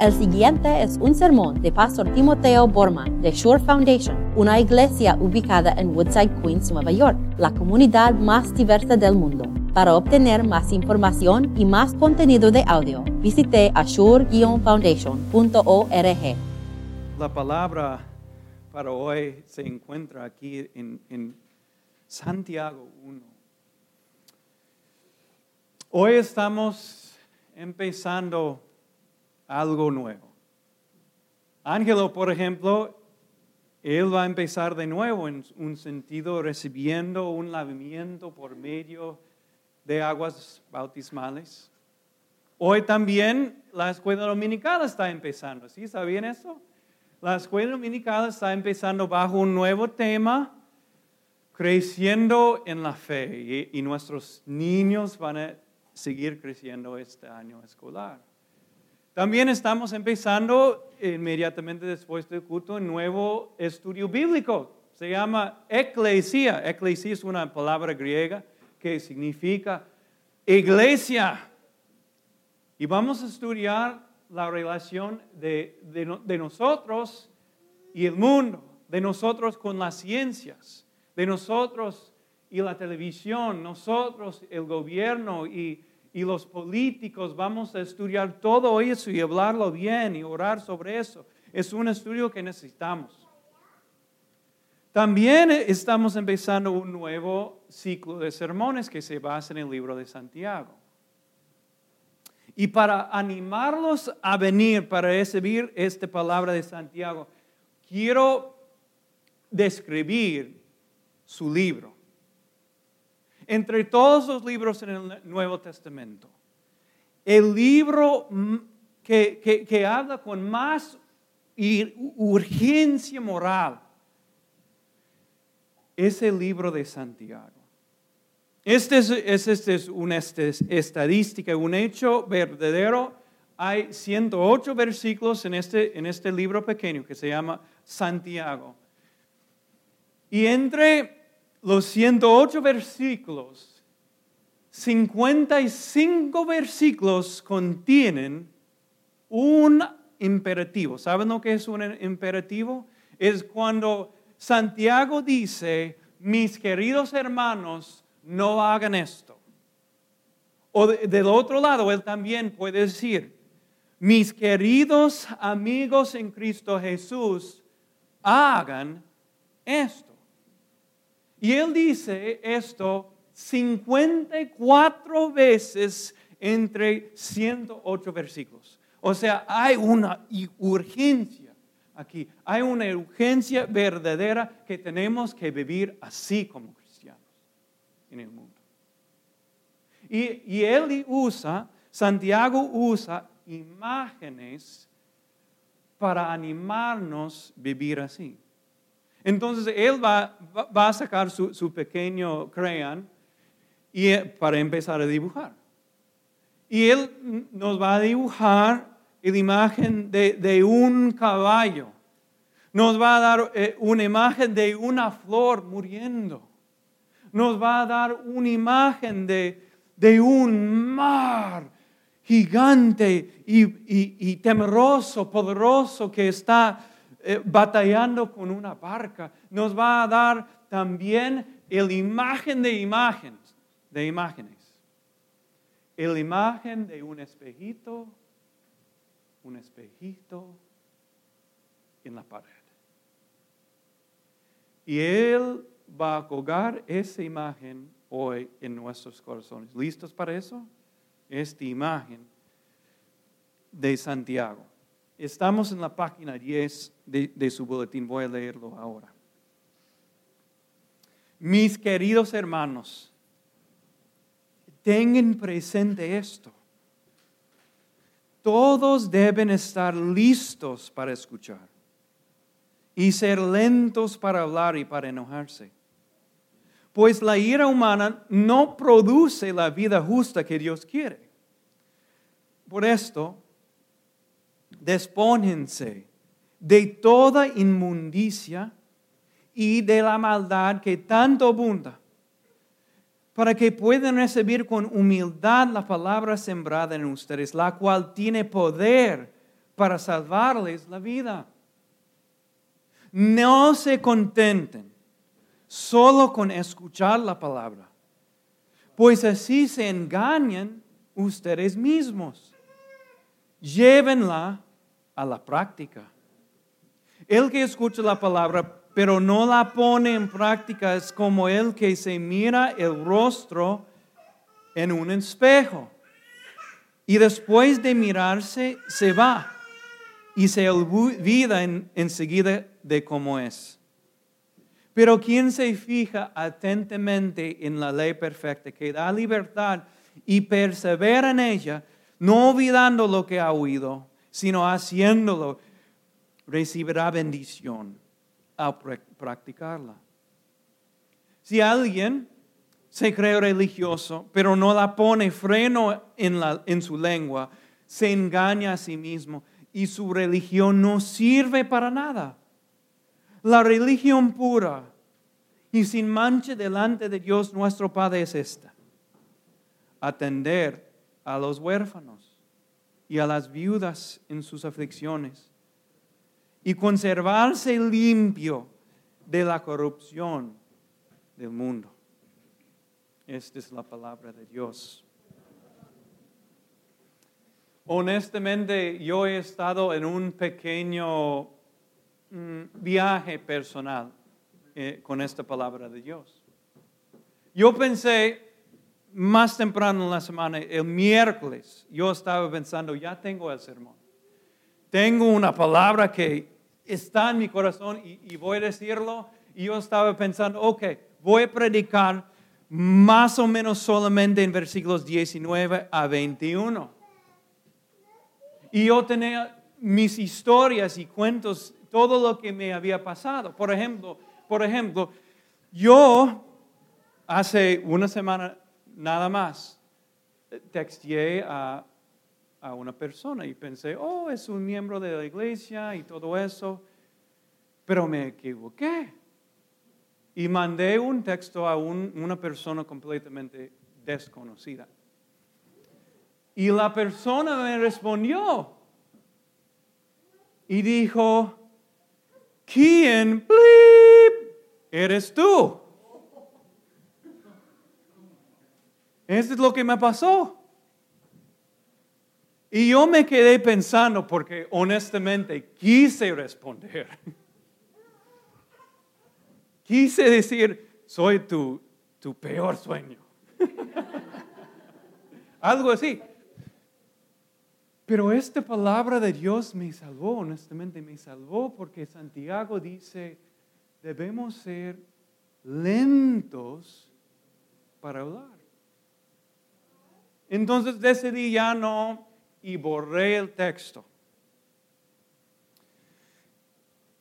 El siguiente es un sermón de Pastor Timoteo Borman de Shore Foundation, una iglesia ubicada en Woodside, Queens, Nueva York, la comunidad más diversa del mundo. Para obtener más información y más contenido de audio, visite ashore-foundation.org. La palabra para hoy se encuentra aquí en, en Santiago 1. Hoy estamos empezando algo nuevo. Ángelo, por ejemplo, él va a empezar de nuevo en un sentido recibiendo un lavamiento por medio de aguas bautismales. Hoy también la escuela dominical está empezando, ¿sí? ¿Sabían eso? La escuela dominical está empezando bajo un nuevo tema, creciendo en la fe, y, y nuestros niños van a seguir creciendo este año escolar. También estamos empezando inmediatamente después del culto un nuevo estudio bíblico. Se llama eclesia. Eclesia es una palabra griega que significa iglesia. Y vamos a estudiar la relación de, de, de nosotros y el mundo, de nosotros con las ciencias, de nosotros y la televisión, nosotros, el gobierno y y los políticos vamos a estudiar todo eso y hablarlo bien y orar sobre eso. Es un estudio que necesitamos. También estamos empezando un nuevo ciclo de sermones que se basa en el libro de Santiago. Y para animarlos a venir, para recibir esta palabra de Santiago, quiero describir su libro entre todos los libros en el Nuevo Testamento, el libro que, que, habla con más urgencia moral es el libro de Santiago. Este es, este es una estadística, un hecho verdadero. Hay 108 versículos este, en este libro pequeño que se llama Santiago. Y entre los 108 versículos, 55 versículos contienen un imperativo. ¿Saben lo que es un imperativo? Es cuando Santiago dice, mis queridos hermanos, no hagan esto. O del otro lado, él también puede decir, mis queridos amigos en Cristo Jesús, hagan esto. Y él dice esto 54 veces entre 108 versículos. O sea, hay una urgencia aquí, hay una urgencia verdadera que tenemos que vivir así como cristianos en el mundo. Y, y él usa, Santiago usa imágenes para animarnos a vivir así. Entonces él va, a sacar su, pequeño crayon y, eh, para empezar a dibujar. Y él nos va a dibujar la imagen de, un caballo. Nos va a dar eh, una imagen de una flor muriendo. Nos va a dar una imagen de, un mar gigante y, y temeroso, poderoso que está eh, batallando con una barca, nos va a dar también el imagen de imágenes, de imágenes. El imagen de un espejito, un espejito en la pared. Y Él va a colgar esa imagen hoy en nuestros corazones. ¿Listos para eso? Esta imagen de Santiago. Estamos en la página 10 de, su boletín, voy a leerlo ahora. Mis queridos hermanos, tengan presente esto. Todos deben estar listos para escuchar y ser lentos para hablar y para enojarse. Pues la ira humana no produce la vida justa que Dios quiere. Por esto, despónense de toda inmundicia y de la maldad que tanto abunda, para que puedan recibir con humildad la palabra sembrada en ustedes, la cual tiene poder para salvarles la vida. No se contenten solo con escuchar la palabra, pues así se engañan ustedes mismos. Llévenla a la práctica. El que escucha la palabra pero no la pone en práctica es como el que se mira el rostro en un espejo y después de mirarse se va y se olvida enseguida de cómo es. Pero quien se fija atentamente en la ley perfecta que da libertad y persevera en ella, no olvidando lo que ha oído, sino haciéndolo, recibirá bendición al practicarla. Si alguien se cree religioso, pero no la pone freno en, la, en su lengua, se engaña a sí mismo y su religión no sirve para nada. La religión pura y sin mancha delante de Dios nuestro Padre es esta. Atender a los huérfanos y a las viudas en sus aflicciones y conservarse limpio de la corrupción del mundo. Esta es la palabra de Dios. Honestamente, yo he estado en un pequeño mm, viaje personal eh, con esta palabra de Dios. Yo pensé más temprano en la semana, el miércoles, yo estaba pensando, ya tengo el sermón. Tengo una palabra que está en mi corazón y, voy a decirlo. Y yo estaba pensando, ok, voy a predicar más o menos solamente en versículos 19 a 21. Y yo tenía mis historias y cuentos, todo lo que me había pasado. Por ejemplo, por ejemplo, yo hace una semana nada más texteé a a una persona y pensé, oh, es un miembro de la iglesia y todo eso, pero me equivoqué. Y mandé un texto a una persona completamente desconocida. Y la persona me respondió y dijo, ¿quién eres tú? Eso es lo que me pasó. Y yo me quedé pensando porque honestamente quise responder. Quise decir, soy tu, tu peor sueño. Algo así. Pero esta palabra de Dios me salvó, honestamente me salvó porque Santiago dice, debemos ser lentos para hablar. Entonces decidí ya no y borré el texto.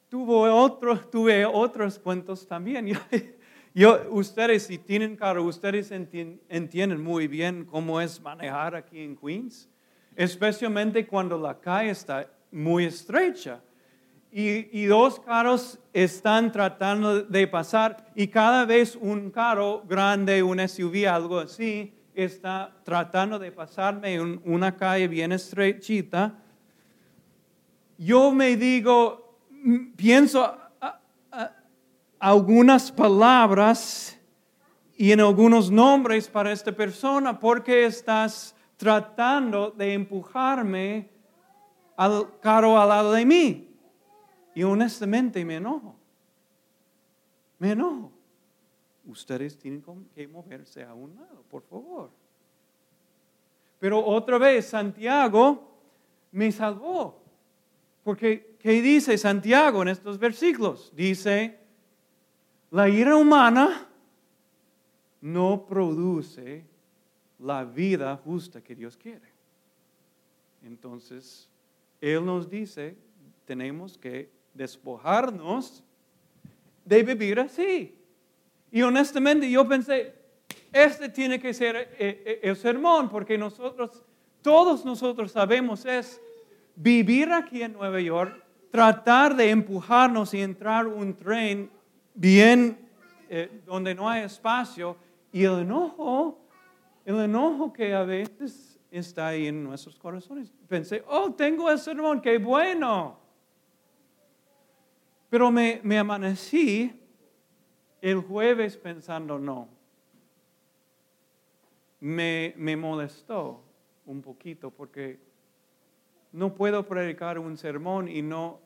Tuve, otro, tuve otros cuentos también. Yo, ustedes, si tienen carro, ustedes entienden muy bien cómo es manejar aquí en Queens, especialmente cuando la calle está muy estrecha. Y, y, dos carros están tratando de pasar y cada vez un carro grande, un SUV, algo así, está tratando de pasarme en una calle bien estrechita, yo me digo, mm, pienso algunas palabras y en algunos nombres para esta persona porque estás tratando de empujarme al carro al lado de mí. Y honestamente me enojo. Me enojo ustedes tienen que moverse a un lado, por favor. Pero otra vez, Santiago me salvó. Porque, ¿qué dice Santiago en estos versículos? Dice, la ira humana no produce la vida justa que Dios quiere. Entonces, Él nos dice, tenemos que despojarnos de vivir así. Y honestamente yo pensé, este tiene que ser eh, eh, el sermón, porque nosotros, todos nosotros sabemos es vivir aquí en Nueva York, tratar de empujarnos y entrar un tren bien eh, donde no hay espacio y el enojo, el enojo que a veces está ahí en nuestros corazones. Pensé, oh, tengo el sermón, qué bueno. Pero me, me amanecí el jueves pensando, no. Me, me molestó un poquito porque no puedo predicar un sermón y no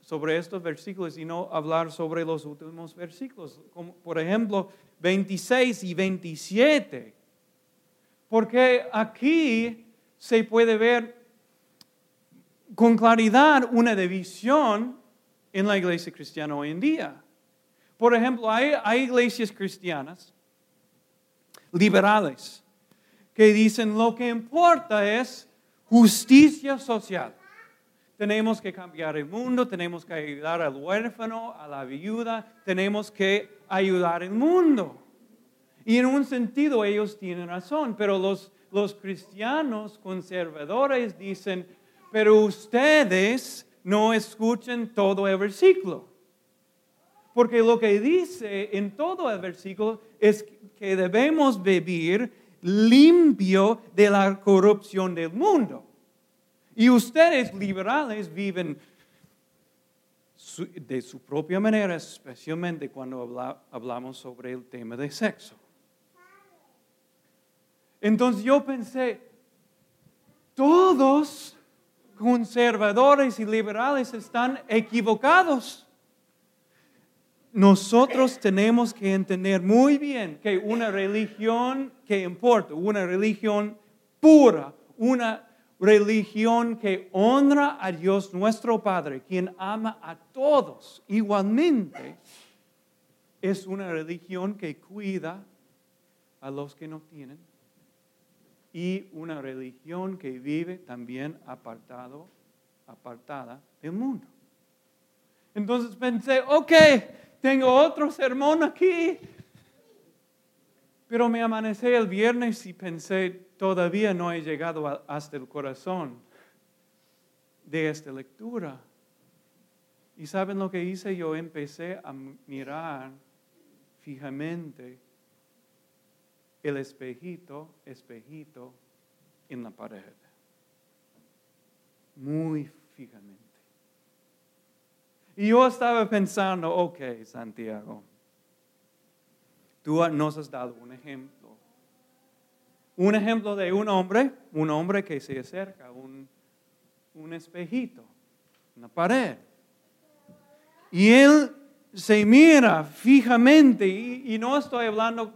sobre estos versículos y no hablar sobre los últimos versículos, como por ejemplo 26 y 27. Porque aquí se puede ver con claridad una división en la iglesia cristiana hoy en día. Por ejemplo, hay, hay iglesias cristianas liberales que dicen lo que importa es justicia social. Tenemos que cambiar el mundo, tenemos que ayudar al huérfano, a la viuda, tenemos que ayudar al mundo. Y en un sentido ellos tienen razón, pero los, los cristianos conservadores dicen, pero ustedes no escuchen todo el versículo. Porque lo que dice en todo el versículo es que debemos vivir limpio de la corrupción del mundo. Y ustedes liberales viven de su propia manera, especialmente cuando hablamos sobre el tema de sexo. Entonces yo pensé, todos conservadores y liberales están equivocados. Nosotros tenemos que entender muy bien que una religión que importa, una religión pura, una religión que honra a Dios nuestro Padre, quien ama a todos igualmente, es una religión que cuida a los que no tienen y una religión que vive también apartado, apartada del mundo. Entonces pensé, ok, tengo otro sermón aquí, pero me amanecí el viernes y pensé, todavía no he llegado hasta el corazón de esta lectura. ¿Y saben lo que hice? Yo empecé a mirar fijamente el espejito, espejito en la pared. Muy fijamente. Y yo estaba pensando, ok, Santiago, tú nos has dado un ejemplo un ejemplo de un hombre, un hombre que se acerca a un, espejito, una pared. Y él se mira fijamente, y, no estoy hablando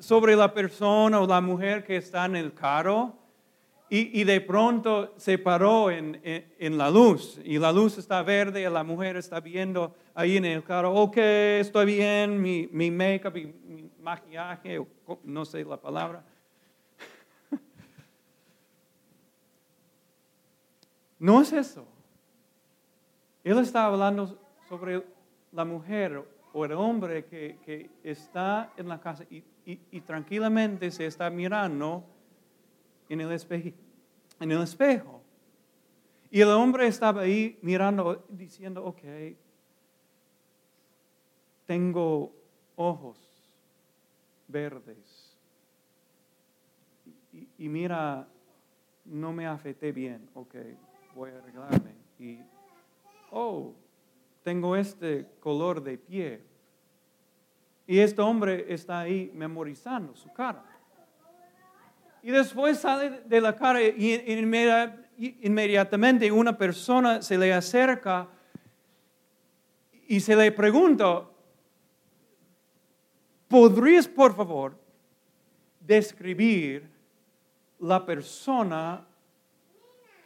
sobre la persona o la mujer que está en el carro, y, de pronto se paró en, la luz, y la luz está verde, y la mujer está viendo ahí en el carro, ok, estoy bien, mi, mi make-up, mi maquillaje, no sé la palabra, No es eso. Él está hablando sobre la mujer o el hombre que, está en la casa y, tranquilamente se está mirando en el, espejo, en el espejo. Y el hombre estaba ahí mirando, diciendo, ok, tengo ojos verdes. Y, y mira, no me afecté bien, ok voy a arreglarme. Y, oh, tengo este color de pie. Y este hombre está ahí memorizando su cara. Y después sale de la cara y inmediatamente una persona se le acerca y se le pregunta, ¿podrías por favor describir la persona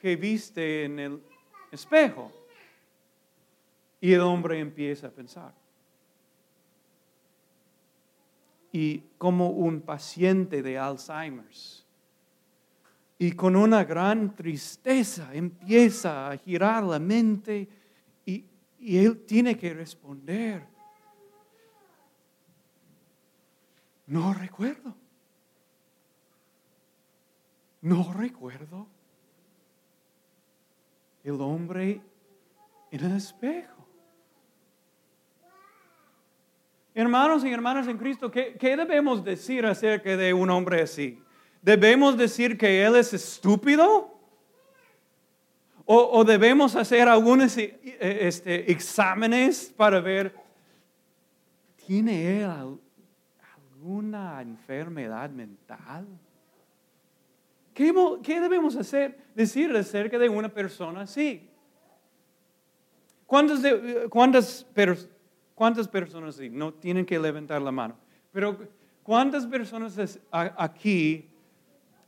que viste en el espejo. Y el hombre empieza a pensar. Y como un paciente de Alzheimer's, y con una gran tristeza empieza a girar la mente y, y él tiene que responder. No recuerdo. No recuerdo el hombre en el espejo. Hermanos y hermanas en Cristo, ¿qué, debemos decir acerca de un hombre así? ¿Debemos decir que él es estúpido? ¿O, debemos hacer algunos eh, este, exámenes para ver, ¿tiene él alguna enfermedad mental? ¿Qué, debemos hacer, decir acerca de una persona así? ¿Cuántas, cuántas, cuántas personas así? No tienen que levantar la mano. Pero ¿cuántas personas aquí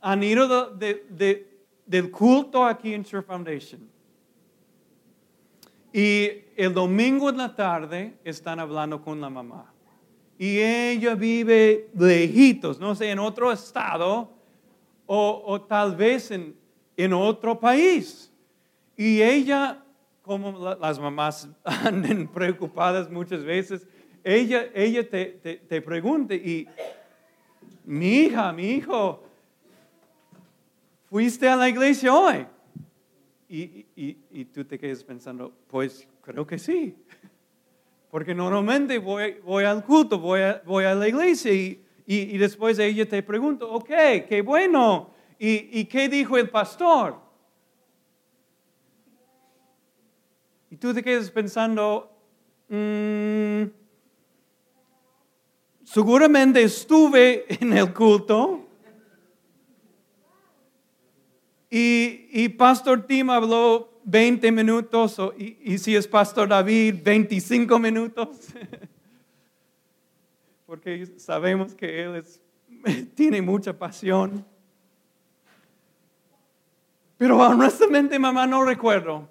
han ido del culto aquí en Church Foundation? Y el domingo en la tarde están hablando con la mamá. Y ella vive lejitos, no sé, en otro estado o, tal vez en, en, otro país. Y ella, como las mamás andan preocupadas muchas veces, ella, ella te, te, pregunta, y mi hija, mi hijo, ¿fuiste a la iglesia hoy? Y, y, y, tú te quedas pensando, pues creo que sí. Porque normalmente voy, voy al culto, voy a, voy a la iglesia y, y, después ella te pregunta, ok, qué bueno. ¿Y, qué dijo el pastor? Y tú te quedas pensando, mm, seguramente estuve en el culto. Y, y Pastor Tim habló 20 minutos, y, y si es Pastor David, 25 minutos. porque sabemos que Él tiene mucha pasión. Pero honestamente, mamá, no recuerdo.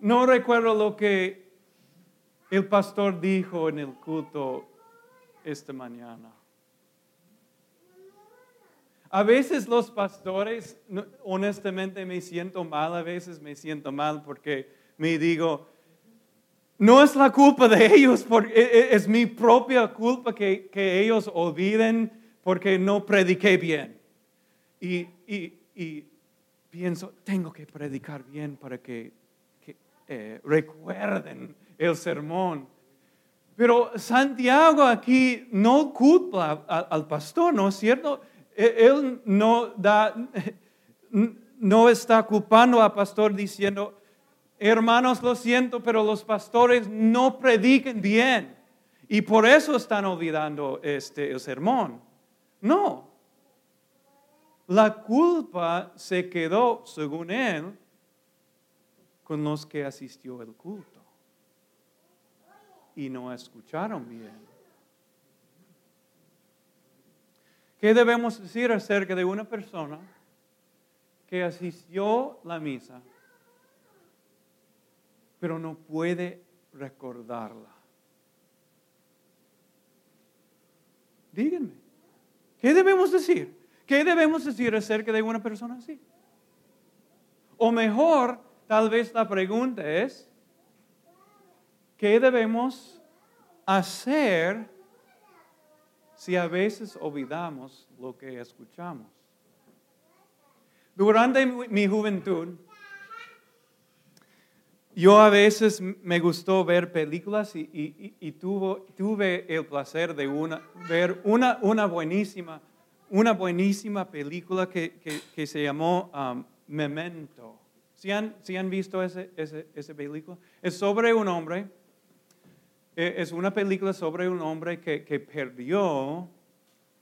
No recuerdo lo que el pastor dijo en el culto esta mañana. A veces los pastores, honestamente me siento mal, a veces me siento mal porque me digo, no es la culpa de ellos, porque e, es mi propia culpa que, ellos olviden porque no prediqué bien. Y, pienso, tengo que predicar bien para que, eh, recuerden el sermón. Pero Santiago aquí no culpa al pastor, ¿no es cierto? E, él no, da, no está culpando al pastor diciendo, hermanos, lo siento, pero los pastores no predican bien y por eso están olvidando este, el sermón. No. La culpa se quedó, según él, con los que asistió al culto y no escucharon bien. ¿Qué debemos decir acerca de una persona que asistió la misa? pero no puede recordarla. Díganme, ¿qué debemos decir? ¿Qué debemos decir acerca de una persona así? O mejor, tal vez la pregunta es, ¿qué debemos hacer si a veces olvidamos lo que escuchamos? Durante mi juventud, yo a veces me gustó ver películas y, tuve el placer de ver una, buenísima, una buenísima película que, se llamó um, Memento. ¿Sí han, han visto ese, película? Es sobre un hombre, es una película sobre un hombre que, perdió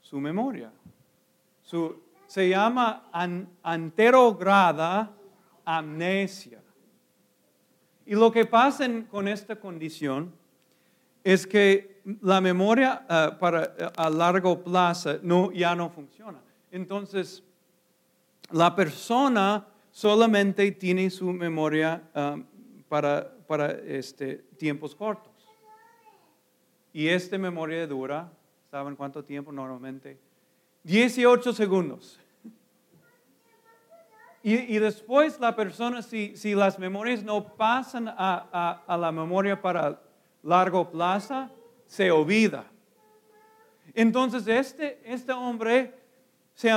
su memoria. se llama anterograda amnesia. Y lo que pasa con esta condición es que la memoria eh, para, eh, a largo plazo no, ya no funciona. Entonces, la persona solamente tiene su memoria eh, para, para este, tiempos cortos. Y esta memoria dura, ¿saben cuánto tiempo normalmente? 18 segundos. Y, después la persona, si, si, las memorias no pasan a, a, la memoria para largo plazo, se olvida. Entonces este, este hombre se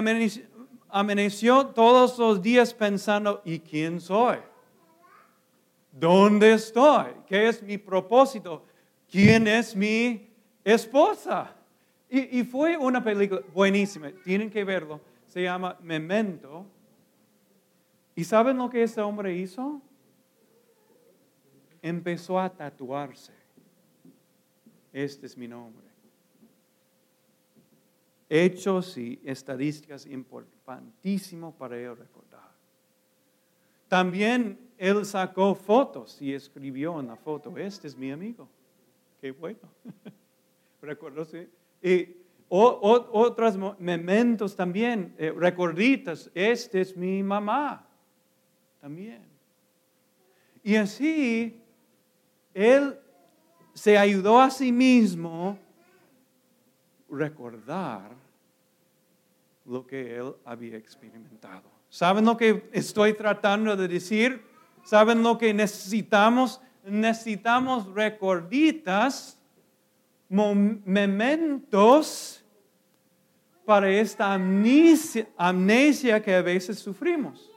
amaneció, todos los días pensando, ¿y quién soy? ¿Dónde estoy? ¿Qué es mi propósito? ¿Quién es mi esposa? Y, fue una película buenísima, tienen que verlo. Se llama Memento. ¿Y saben lo que ese hombre hizo? Empezó a tatuarse. Este es mi nombre. Hechos y estadísticas importantísimos para él recordar. También él sacó fotos y escribió en la foto, este es mi amigo. Qué bueno. Sí. Y otros momentos también, eh, recorditas, este es mi mamá. También. Y así, él se ayudó a sí mismo recordar lo que él había experimentado. ¿Saben lo que estoy tratando de decir? ¿Saben lo que necesitamos? Necesitamos recorditas, momentos para esta amnesia, que a veces sufrimos.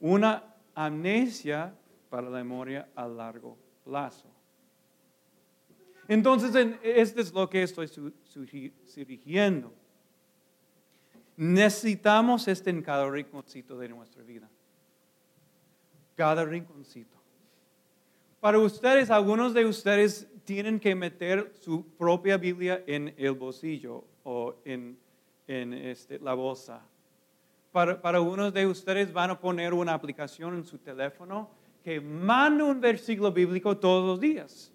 Una amnesia para la memoria a largo plazo. Entonces, esto es lo que estoy sugiriendo. Necesitamos este en cada rinconcito de nuestra vida. Cada rinconcito. Para ustedes, algunos de ustedes tienen que meter su propia Biblia en el bolsillo o en, este, la bolsa. Para, para unos de ustedes van a poner una aplicación en su teléfono que manda un versículo bíblico todos los días.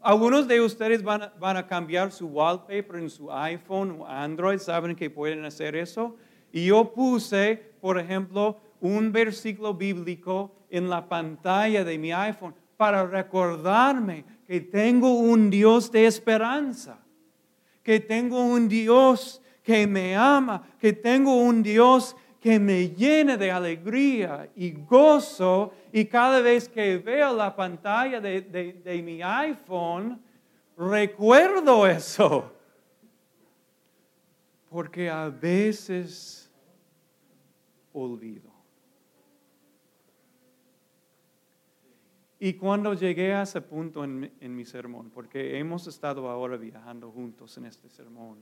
Algunos de ustedes van a, cambiar su wallpaper en su iPhone o Android, saben que pueden hacer eso. Y yo puse, por ejemplo, un versículo bíblico en la pantalla de mi iPhone para recordarme que tengo un Dios de esperanza, que tengo un Dios que me ama, que tengo un Dios que me llene de alegría y gozo y cada vez que veo la pantalla de, mi iPhone, recuerdo eso. Porque a veces olvido. Y cuando llegué a ese punto en, en, mi sermón, porque hemos estado ahora viajando juntos en este sermón,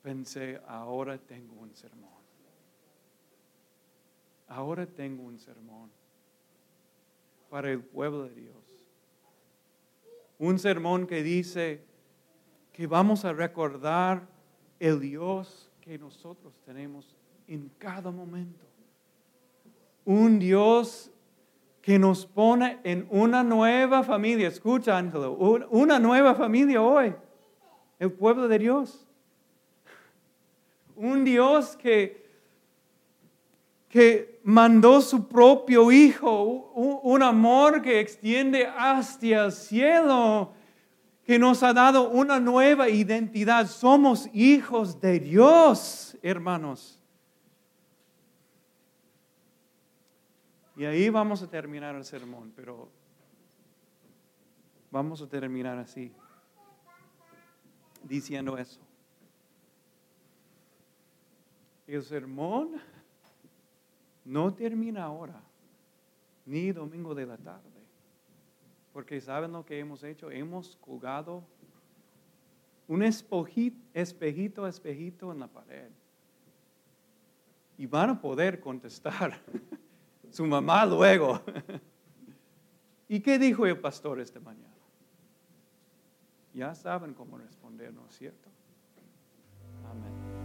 pensé, ahora tengo un sermón. Ahora tengo un sermón para el pueblo de Dios. Un sermón que dice que vamos a recordar el Dios que nosotros tenemos en cada momento. Un Dios que nos pone en una nueva familia. Escucha, Ángelo, una nueva familia hoy. El pueblo de Dios. Un Dios que que mandó su propio Hijo, un amor que extiende hacia el cielo, que nos ha dado una nueva identidad. Somos hijos de Dios, hermanos. Y ahí vamos a terminar el sermón, pero vamos a terminar así, diciendo eso. El sermón no termina ahora, ni domingo de la tarde. Porque ¿saben lo que hemos hecho? Hemos colgado un espejito, espejito, espejito en la pared. Y van a poder contestar su mamá luego. ¿Y qué dijo el pastor esta mañana? Ya saben cómo responder, ¿no es cierto? Amén.